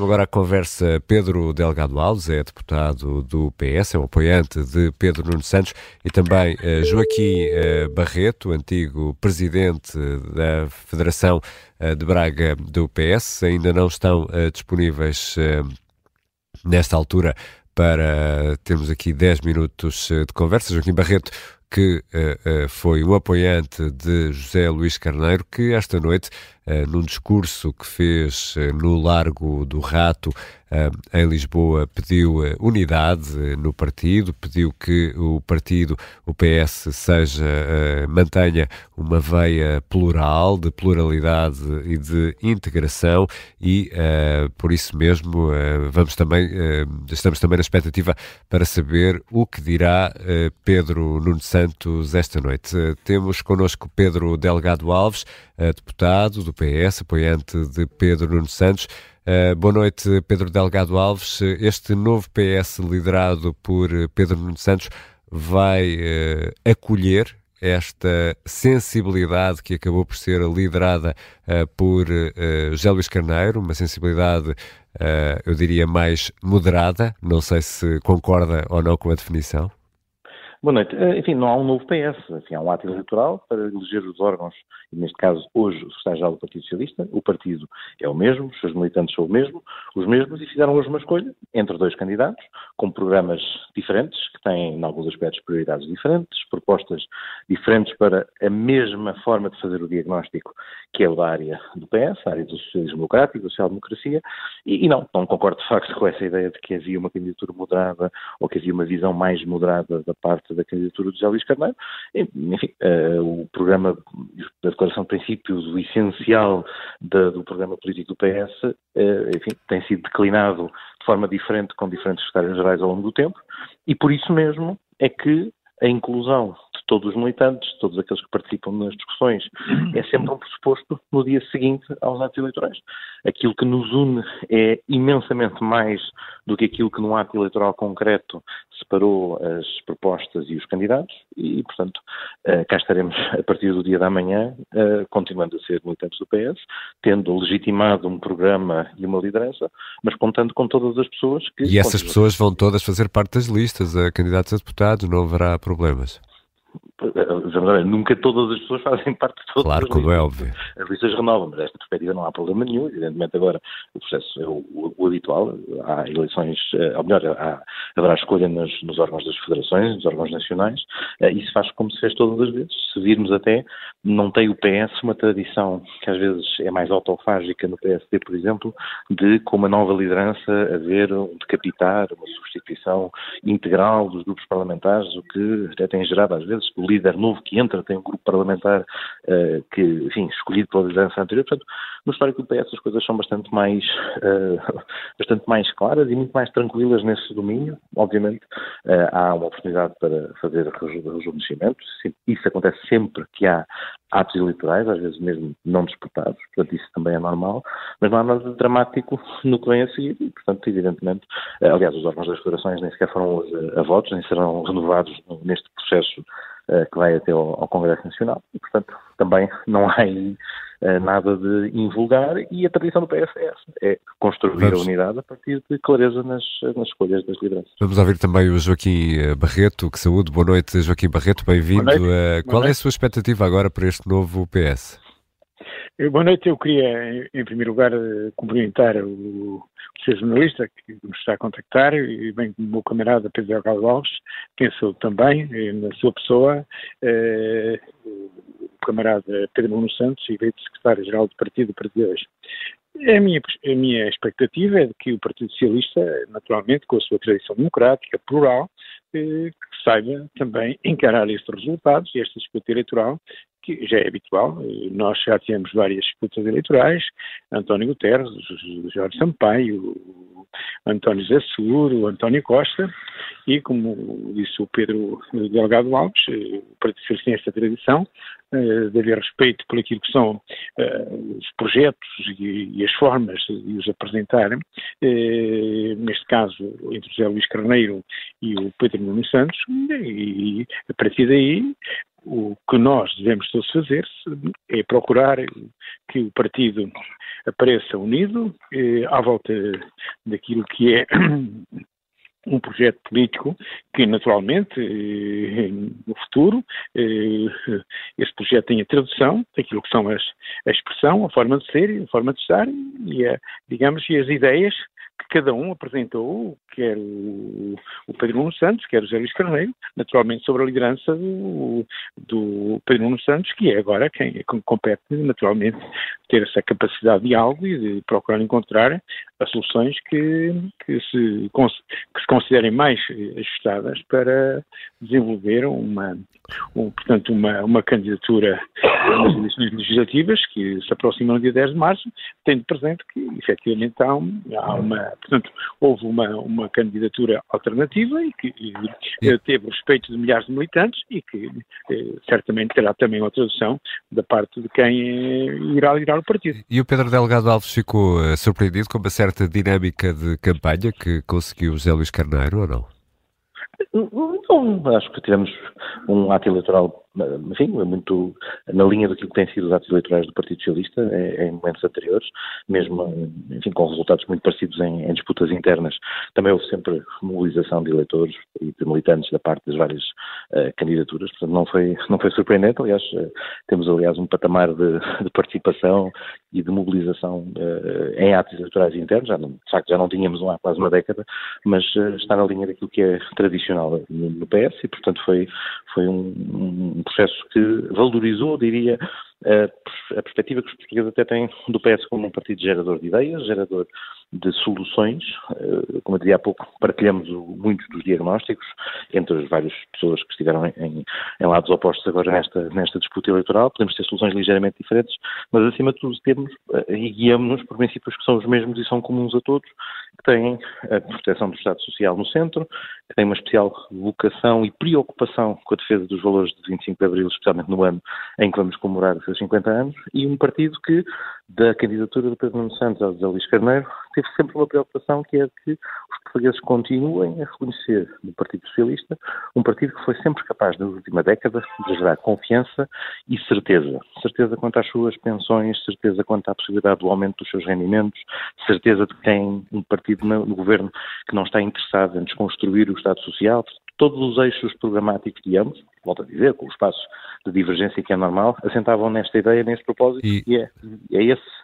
Chamo agora a conversa Pedro Delgado Alves, é deputado do PS, é um apoiante de Pedro Nuno Santos e também uh, Joaquim uh, Barreto, antigo presidente da Federação uh, de Braga do PS. Ainda não estão disponíveis nesta altura para termos aqui 10 minutos de conversa. Joaquim Barreto, que uh, uh, foi o apoiante de José Luís Carneiro, que esta noite, num discurso que fez no Largo do Rato, em Lisboa, pediu unidade no partido, pediu que o partido, o PS, seja, mantenha uma veia plural, de pluralidade e de integração e, por isso mesmo, vamos também, estamos também na expectativa para saber o que dirá Pedro Nunes Santos esta noite. Eh, temos connosco Pedro Delgado Alves, eh, deputado do PS, apoiante de Pedro Nuno Santos. Uh, boa noite, Pedro Delgado Alves. Este novo PS, liderado por Pedro Nuno Santos, vai uh, acolher esta sensibilidade que acabou por ser liderada uh, por uh, José Luís Carneiro, uma sensibilidade, eu diria, mais moderada. Não sei se concorda ou não com a definição. Boa noite. Eh, enfim, não há um novo PS. Enfim, há um ato eleitoral para eleger os órgãos, e neste caso, hoje, o secretário-geral do Partido Socialista. O partido é o mesmo, os seus militantes são o mesmo, os mesmos, e fizeram hoje uma escolha entre dois candidatos, com programas diferentes, que têm, em alguns aspectos, prioridades diferentes, propostas diferentes para a mesma forma de fazer o diagnóstico, que é o da área do PS, a área do socialismo democrático, da social-democracia, e, e não, não concordo de facto com essa ideia de que havia uma candidatura moderada ou que havia uma visão mais moderada da parte da candidatura de José Luís Carneiro. Enfim, uh, o programa da declaração de princípios, o essencial da, do programa político do PS, uh, eh, enfim, tem sido declinado de forma diferente com diferentes secretários-gerais ao longo do tempo e por isso mesmo é que a inclusão todos os militantes, todos aqueles que participam nas discussões, é sempre um pressuposto no dia seguinte aos atos eleitorais. Aquilo que nos une é imensamente mais do que aquilo que num ato eleitoral concreto separou as propostas e os candidatos e, portanto, uh, cá estaremos a partir do dia da manhã, uh, continuando a ser militantes do PS, tendo legitimado um programa e uma liderança, mas contando com todas as pessoas que... E essas pessoas vão todas fazer parte das listas, a candidatos a deputados, não haverá problemas? Nunca todas as pessoas fazem parte de todas Claro, como é óbvio. As listas renovam, mas desta perspectiva não há problema nenhum. Evidentemente, agora o processo é o, o, o habitual. Há eleições, eh, ou melhor, há, haverá escolha nos, nos, órgãos das federações, nos órgãos nacionais. Eh, isso faz como se fez todas as vezes. Se virmos até, não tem o PS uma tradição que às vezes é mais autofágica no PSD, por exemplo, de com uma nova liderança haver um decapitar, uma substituição integral dos grupos parlamentares, o que até tem gerado às vezes o líder novo que entra tem um grupo parlamentar uh, que, enfim, escolhido pela liderança anterior. Portanto, no histórico do PS as coisas são bastante mais, uh, bastante mais claras e muito mais tranquilas nesse domínio. Obviamente, uh, há uma oportunidade para fazer rejuvenescimento. Isso acontece sempre que há atos eleitorais, às vezes mesmo não disputados, portanto isso também é normal, mas não há nada dramático no que vem a seguir e, portanto, evidentemente, aliás, os órgãos das federações nem sequer foram a votos, nem serão renovados neste processo que vai até ao, ao, Congresso Nacional e, portanto, também não há aí uh, nada de invulgar e a tradição do PS é essa, é construir Vamos. a unidade a partir de clareza nas, nas escolhas das lideranças. Vamos ouvir também o Joaquim eh, Barreto, que saúde, boa noite Joaquim Barreto, bem-vindo. Qual é a sua expectativa agora para este novo PS? Boa noite, eu queria, em primeiro lugar, cumprimentar o, Sr. jornalista que nos está a contactar, e bem como o meu camarada Pedro Alves, penso também eh, na sua pessoa, eh, o camarada Pedro Nuno Santos, eleito secretário-geral do partido para de hoje. A minha, a minha expectativa é de que o Partido Socialista, naturalmente, com a sua tradição democrática, plural, eh, saiba também encarar estes resultados e esta disputa eleitoral que já é habitual. Nós já tivemos várias disputas eleitorais, António Guterres, Jorge Sampaio, António Zé Seguro, António Costa, e como disse o Pedro Delgado Alves, o Partido Socialista tem esta tradição eh, de haver respeito por aquilo que são os projetos e, as formas de os apresentarem, uh, neste caso entre José Luís Carneiro e o Pedro Nuno Santos, e a partir daí o que nós devemos todos fazer é procurar que o partido apareça unido eh, à volta daquilo que é um projeto político que, naturalmente, eh, no futuro, eh, esse projeto tenha tradução daquilo que são as, a expressão, a forma de ser, a forma de estar e, a, digamos, e as ideias que cada um apresentou, quer o, o Pedro Nuno Santos, quer o José Luís Carneiro, naturalmente sobre a liderança do, do Pedro Nuno Santos, que é agora quem compete, naturalmente, ter essa capacidade de diálogo e de procurar encontrar as soluções que, que, se, que se considerem mais ajustadas para desenvolver uma, um, portanto, uma, uma candidatura nas eleições legislativas que se aproximam no dia 10 de março, tendo presente que, efetivamente, há, um, há uma, portanto, houve uma, uma candidatura alternativa e que e, teve o respeito de milhares de militantes e que eh, certamente terá também uma tradução da parte de quem eh, irá liderar o partido. E o Pedro Delgado Alves ficou uh, surpreendido com uma certa dinâmica de campanha que conseguiu José Luís Carneiro ou não? Não, acho que tivemos um ato eleitoral enfim, é muito na linha daquilo que tem sido os atos eleitorais do Partido Socialista é, é em momentos anteriores, mesmo enfim, com resultados muito parecidos em, em, disputas internas. Também houve sempre mobilização de eleitores e de militantes da parte das várias uh, candidaturas, portanto não foi, não foi surpreendente. Aliás, uh, temos aliás um patamar de, de, participação e de mobilização uh, em atos eleitorais internos, já não, de facto já não tínhamos um há quase uma década, mas está na linha daquilo que é tradicional no, no PS e portanto foi, foi um, um um processo que valorizou, diria, a, a perspectiva que os portugueses até têm do PS como um partido gerador de ideias, gerador de soluções. Eh, como eu dizia há pouco, partilhamos muitos dos diagnósticos entre as várias pessoas que estiveram em, em lados opostos agora nesta, nesta disputa eleitoral. Podemos ter soluções ligeiramente diferentes, mas acima de tudo temos eh, e guiamos-nos por princípios que são os mesmos e são comuns a todos, que têm a proteção do Estado Social no centro, que têm uma especial vocação e preocupação com a defesa dos valores de 25 de Abril, especialmente no ano em que vamos comemorar os seus 50 anos, e um partido que, da candidatura do Pedro Nuno Santos ao José Luís Carneiro, teve sempre uma preocupação que é que os portugueses continuem a reconhecer no Partido Socialista um partido que foi sempre capaz, na última década, de gerar confiança e certeza. Certeza quanto às suas pensões, certeza quanto à possibilidade do aumento dos seus rendimentos, certeza de que tem um partido no, no governo que não está interessado em desconstruir o Estado Social, todos os eixos programáticos de ambos, volto a dizer, com os espaços de divergência que é normal, assentavam nesta ideia, neste propósito, e, e é, é esse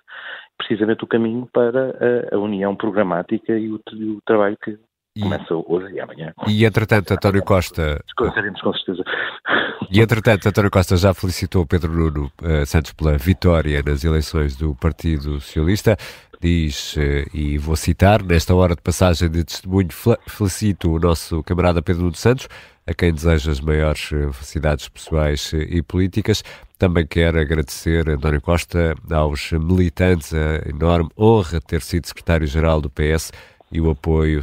precisamente o caminho para a, a união programática e o, o trabalho que começa hoje e amanhã. E entretanto, António Costa. Desconheceremos com certeza. E entretanto, António Costa já felicitou Pedro Nuno uh, Santos pela vitória nas eleições do Partido Socialista. Diz, uh, e vou citar, nesta hora de passagem de testemunho, felicito o nosso camarada Pedro Nuno Santos a quem deseja as maiores eh, felicidades pessoais e políticas. Também quero agradecer António Costa, aos militantes, a enorme honra de ter sido secretário-geral do PS e o apoio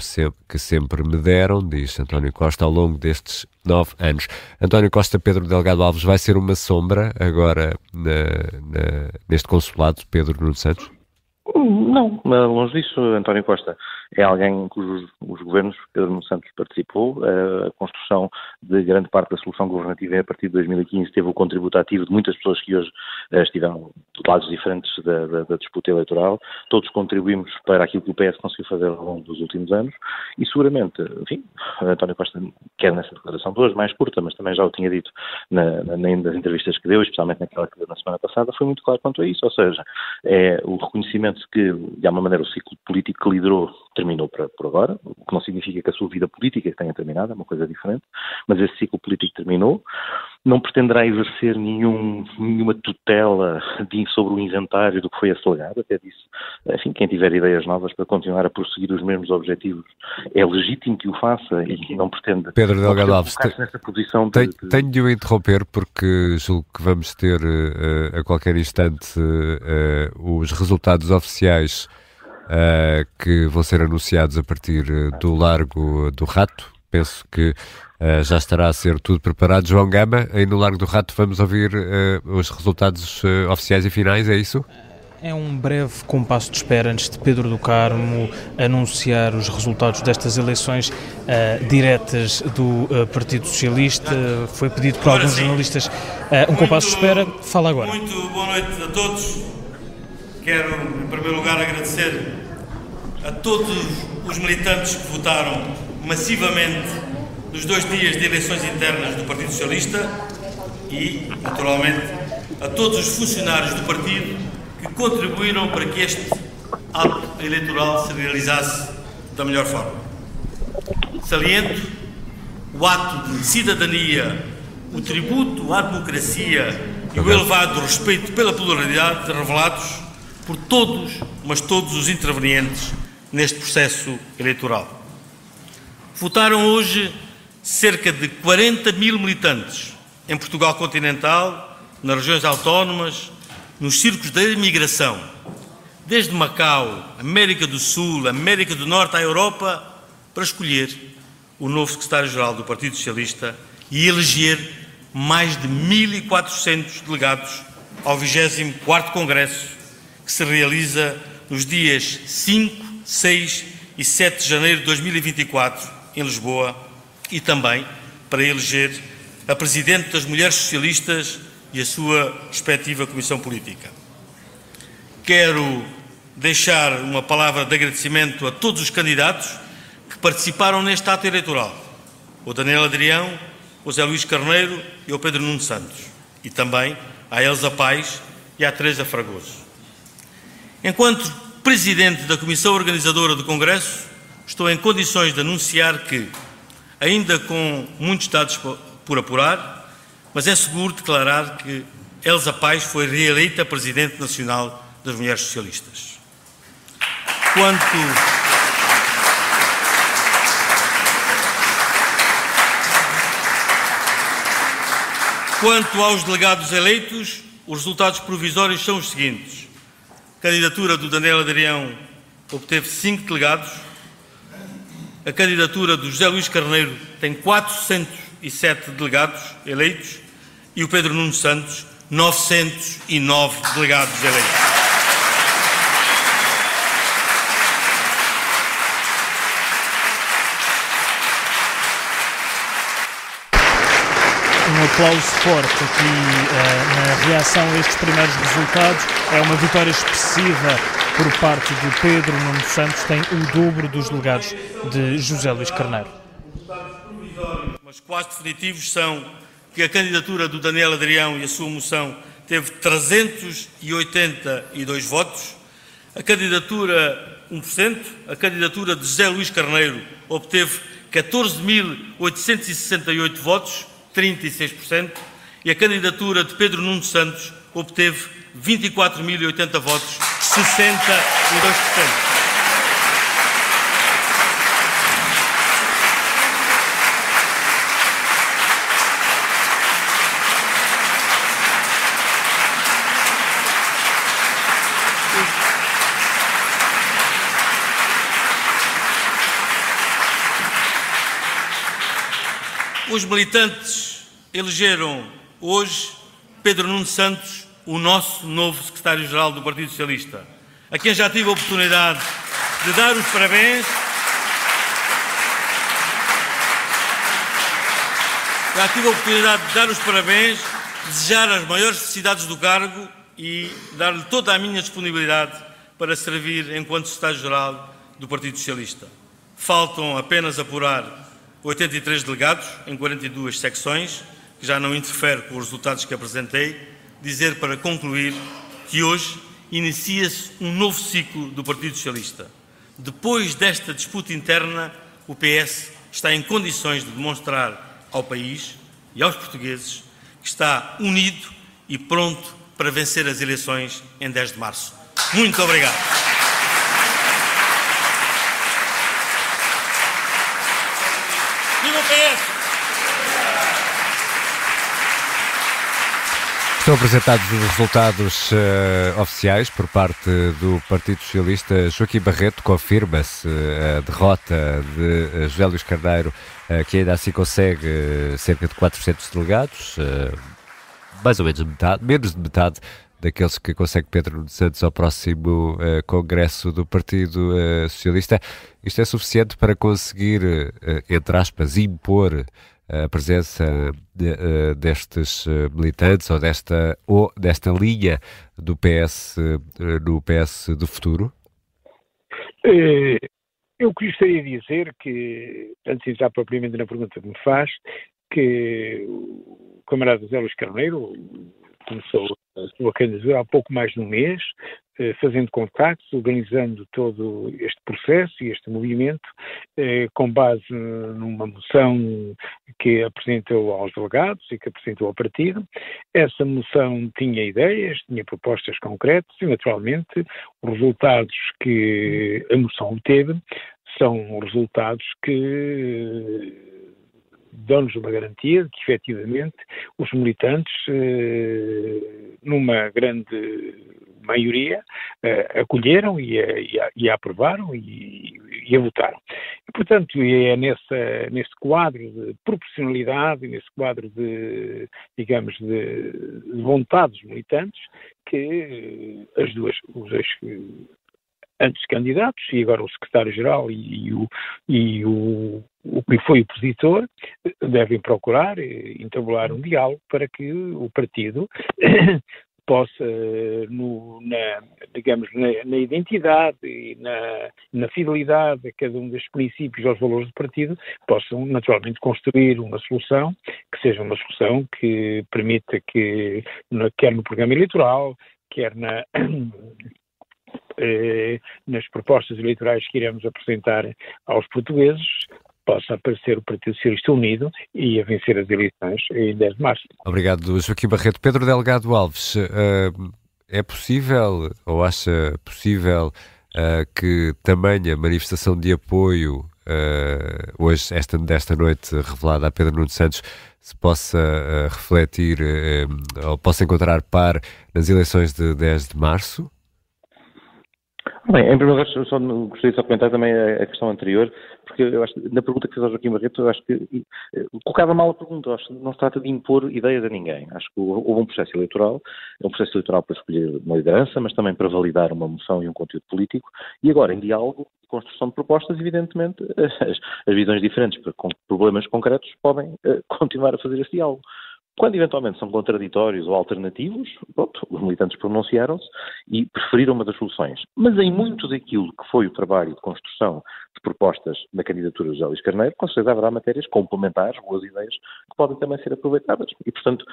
que sempre me deram, diz António Costa, ao longo destes nove anos. António Costa Pedro Delgado Alves vai ser uma sombra agora na, na, neste consulado, Pedro Nuno Santos? Não, longe disso. António Costa é alguém cujos os governos, Pedro Nuno Santos participou. A construção de grande parte da solução governativa a partir de 2015 teve o contributo ativo de muitas pessoas que hoje eh, estiveram de lados diferentes da, da, da, disputa eleitoral. Todos contribuímos para aquilo que o PS conseguiu fazer ao longo dos últimos anos e seguramente, enfim, António Costa quer nessa declaração de hoje, mais curta, mas também já o tinha dito na, na, nas entrevistas que deu, especialmente naquela que deu na semana passada, foi muito claro quanto a isso, ou seja, é o reconhecimento que, de alguma maneira, o ciclo político que liderou terminou por, por agora, o que não significa que a sua vida política tenha terminado, é uma coisa diferente, mas esse ciclo político terminou. Não pretenderá exercer nenhum, nenhuma tutela de, sobre o inventário do que foi esse legado, até disse, enfim, quem tiver ideias novas para continuar a prosseguir os mesmos objetivos, é legítimo que o faça e que não pretende Pedro Delgado Alves, nessa posição de, de... tenho de o interromper porque julgo que vamos ter uh, a qualquer instante uh, os resultados oficiais uh, que vão ser anunciados a partir eh, do Largo do Rato. Penso que uh, já estará a ser tudo preparado. João Gama, aí no Largo do Rato vamos ouvir uh, os resultados oficiais e finais, é isso? É um breve compasso de espera antes de Pedro do Carmo anunciar os resultados destas eleições uh, diretas do uh, Partido Socialista. Foi pedido por alguns jornalistas uh, um compasso de espera. Fala agora. Muito boa noite a todos. Quero, em primeiro lugar, agradecer a todos os militantes que votaram massivamente nos dois dias de eleições internas do Partido Socialista e, naturalmente, a todos os funcionários do partido que contribuíram para que este ato eleitoral se realizasse da melhor forma. Saliento o ato de cidadania, o tributo à democracia e o elevado respeito pela pluralidade revelados por todos, mas todos os intervenientes neste processo eleitoral. Votaram hoje cerca de 40 mil militantes em Portugal continental, nas regiões autónomas, nos círculos da imigração, desde Macau, América do Sul, América do Norte à Europa, para escolher o novo secretário-geral do Partido Socialista e eleger mais de 1.400 delegados ao 24º Congresso, que se realiza nos dias 5, 6 e 7 de janeiro de 2024, em Lisboa, e também para eleger a Presidente das Mulheres Socialistas e a sua respectiva Comissão Política. Quero deixar uma palavra de agradecimento a todos os candidatos que participaram neste ato eleitoral, o Daniel Adrião, o José Luís Carneiro e o Pedro Nuno Santos, e também à Elsa Paz e à Teresa Fragoso. Enquanto Presidente da Comissão Organizadora do Congresso, estou em condições de anunciar que, ainda com muitos dados por apurar, mas é seguro declarar que Elsa Paz foi reeleita Presidente Nacional das Mulheres Socialistas. Quanto. Quanto aos delegados eleitos, os resultados provisórios são os seguintes. A candidatura do Daniel Adrião obteve cinco delegados. A candidatura do José Luís Carneiro tem 407 delegados eleitos e o Pedro Nuno Santos 909 delegados eleitos. um aplauso forte aqui uh, na reação a estes primeiros resultados. É uma vitória expressiva por parte de Pedro Nuno Santos, tem o dobro dos delegados de José Luís Carneiro. Mas quase definitivos são que a candidatura do Daniel Adrião e a sua moção teve 382 votos, a candidatura 1%, a candidatura de José Luís Carneiro obteve 14.868 votos, 36%, e a candidatura de Pedro Nuno Santos obteve 24.080 votos, 62%. Os militantes elegeram hoje Pedro Nuno Santos, o nosso novo secretário-geral do Partido Socialista, a quem já tive a oportunidade de dar os parabéns. Já tive a oportunidade de dar os parabéns, desejar as maiores felicidades do cargo e dar-lhe toda a minha disponibilidade para servir enquanto secretário-geral do Partido Socialista. Faltam apenas apurar 83 delegados em 42 secções, que já não interfere com os resultados que apresentei, dizer para concluir que hoje inicia-se um novo ciclo do Partido Socialista. Depois desta disputa interna, o PS está em condições de demonstrar ao país e aos portugueses que está unido e pronto para vencer as eleições em 10 de março. Muito obrigado. Estão apresentados os resultados uh, oficiais por parte do Partido Socialista. Joaquim Barreto confirma-se uh, a derrota de uh, José Luís Carneiro, que ainda assim consegue cerca de 400 delegados, mais ou menos metade, menos de metade daqueles que consegue Pedro Santos ao próximo uh, Congresso do Partido uh, Socialista. Isto é suficiente para conseguir, entre aspas, impor a presença de, destes militantes ou desta, ou desta linha do PS, no PS do futuro? Eu gostaria de dizer que, antes de entrar propriamente na pergunta que me faz, que o camarada Zé Luís Carneiro começou a sua candidatura há pouco mais de um mês, eh, fazendo contactos, organizando todo este processo e este movimento, eh, com base numa moção que apresentou aos delegados e que apresentou ao partido. Essa moção tinha ideias, tinha propostas concretas e, naturalmente, os resultados que a moção obteve são resultados que dão-nos uma garantia de que, efetivamente, os militantes, eh, numa grande maioria, eh, acolheram e a, e a, e a aprovaram e, e, a votaram. E, portanto, é nessa, nesse quadro de proporcionalidade, nesse quadro de, digamos, de vontade dos militantes, que as duas, os dois antes candidatos e agora o secretário-geral e, e, o, e o, o que foi opositor devem procurar entabular um diálogo para que o partido possa, no, na, digamos, na, na, identidade e na, na, fidelidade a cada um dos princípios aos valores do partido, possam naturalmente construir uma solução que seja uma solução que permita que, quer no programa eleitoral, quer na, eh, nas propostas eleitorais que iremos apresentar aos portugueses, possa aparecer o Partido Socialista Unido e a vencer as eleições em 10 de março. Obrigado, Joaquim Barreto. Pedro Delgado Alves, uh, é possível, ou acha possível, uh, que tamanha manifestação de apoio hoje, esta, desta noite, revelada a Pedro Nuno Santos, se possa refletir ou possa encontrar par nas eleições de 10 de março? Bem, em primeiro lugar, só gostaria de só comentar também a, questão anterior, porque eu acho na pergunta que fez ao Joaquim Barreto, eu acho que eh, colocava mal a pergunta, acho que não se trata de impor ideias a ninguém. Acho que houve um processo eleitoral, é um processo eleitoral para escolher uma liderança, mas também para validar uma moção e um conteúdo político, e agora em diálogo, construção de propostas, evidentemente, as, as visões diferentes, com problemas concretos, podem uh, continuar a fazer esse diálogo. Quando eventualmente são contraditórios ou alternativos, pronto, os militantes pronunciaram-se e preferiram uma das soluções. Mas em muito daquilo que foi o trabalho de construção de propostas da candidatura de José Luís Carneiro, com certeza haverá matérias complementares, boas ideias, que podem também ser aproveitadas. E, portanto,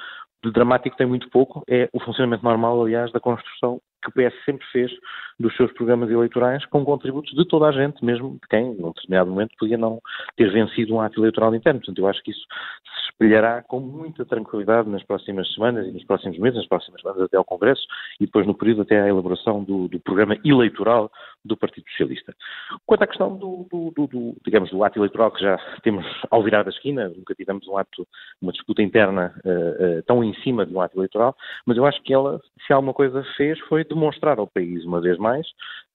de dramático tem muito pouco, é o funcionamento normal, aliás, da construção que o PS sempre fez dos seus programas eleitorais com contributos de toda a gente, mesmo de quem, num determinado momento, podia não ter vencido um ato eleitoral interno. Portanto, eu acho que isso se espelhará com muita tranquilidade nas próximas semanas e nos próximos meses, nas próximas semanas até ao Congresso e depois no período até à elaboração do, do programa eleitoral do Partido Socialista. Quanto à questão do, do, do, digamos, do ato eleitoral que já temos ao virar da esquina, nunca tivemos um ato, uma disputa interna uh, uh, tão em cima de um ato eleitoral, mas eu acho que ela, se alguma coisa fez, foi demonstrar ao país, uma vez mais,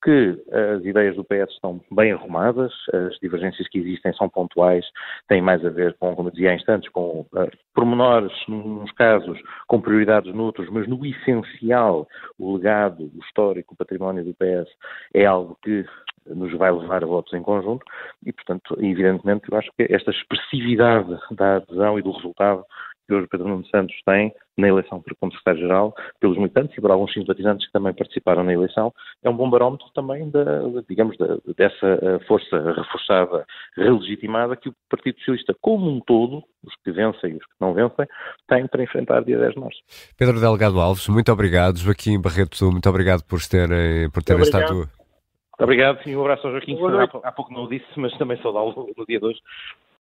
que as ideias do PS estão bem arrumadas, as divergências que existem são pontuais, têm mais a ver com, como dizia há instantes, com uh, pormenores, nos casos, com prioridades noutros, mas no essencial, o legado, o histórico, o património do PS é algo que nos vai levar a votos em conjunto e, portanto, evidentemente, eu acho que esta expressividade da adesão e do resultado que hoje Pedro Nuno Santos tem na eleição como secretário-geral, pelos militantes e por alguns simpatizantes que também participaram na eleição, é um bom barómetro também, da, digamos, da, dessa eh, força reforçada, relegitimada que o Partido Socialista, como um todo, os que vencem e os que não vencem, tem para enfrentar dia 10 de março. Pedro Delgado Alves, muito obrigado. Joaquim Barreto, muito obrigado por terem, por terem estado Obrigado, sim, um abraço ao Joaquim, que há, há pouco não o disse, mas também saudá-lo no dia de hoje.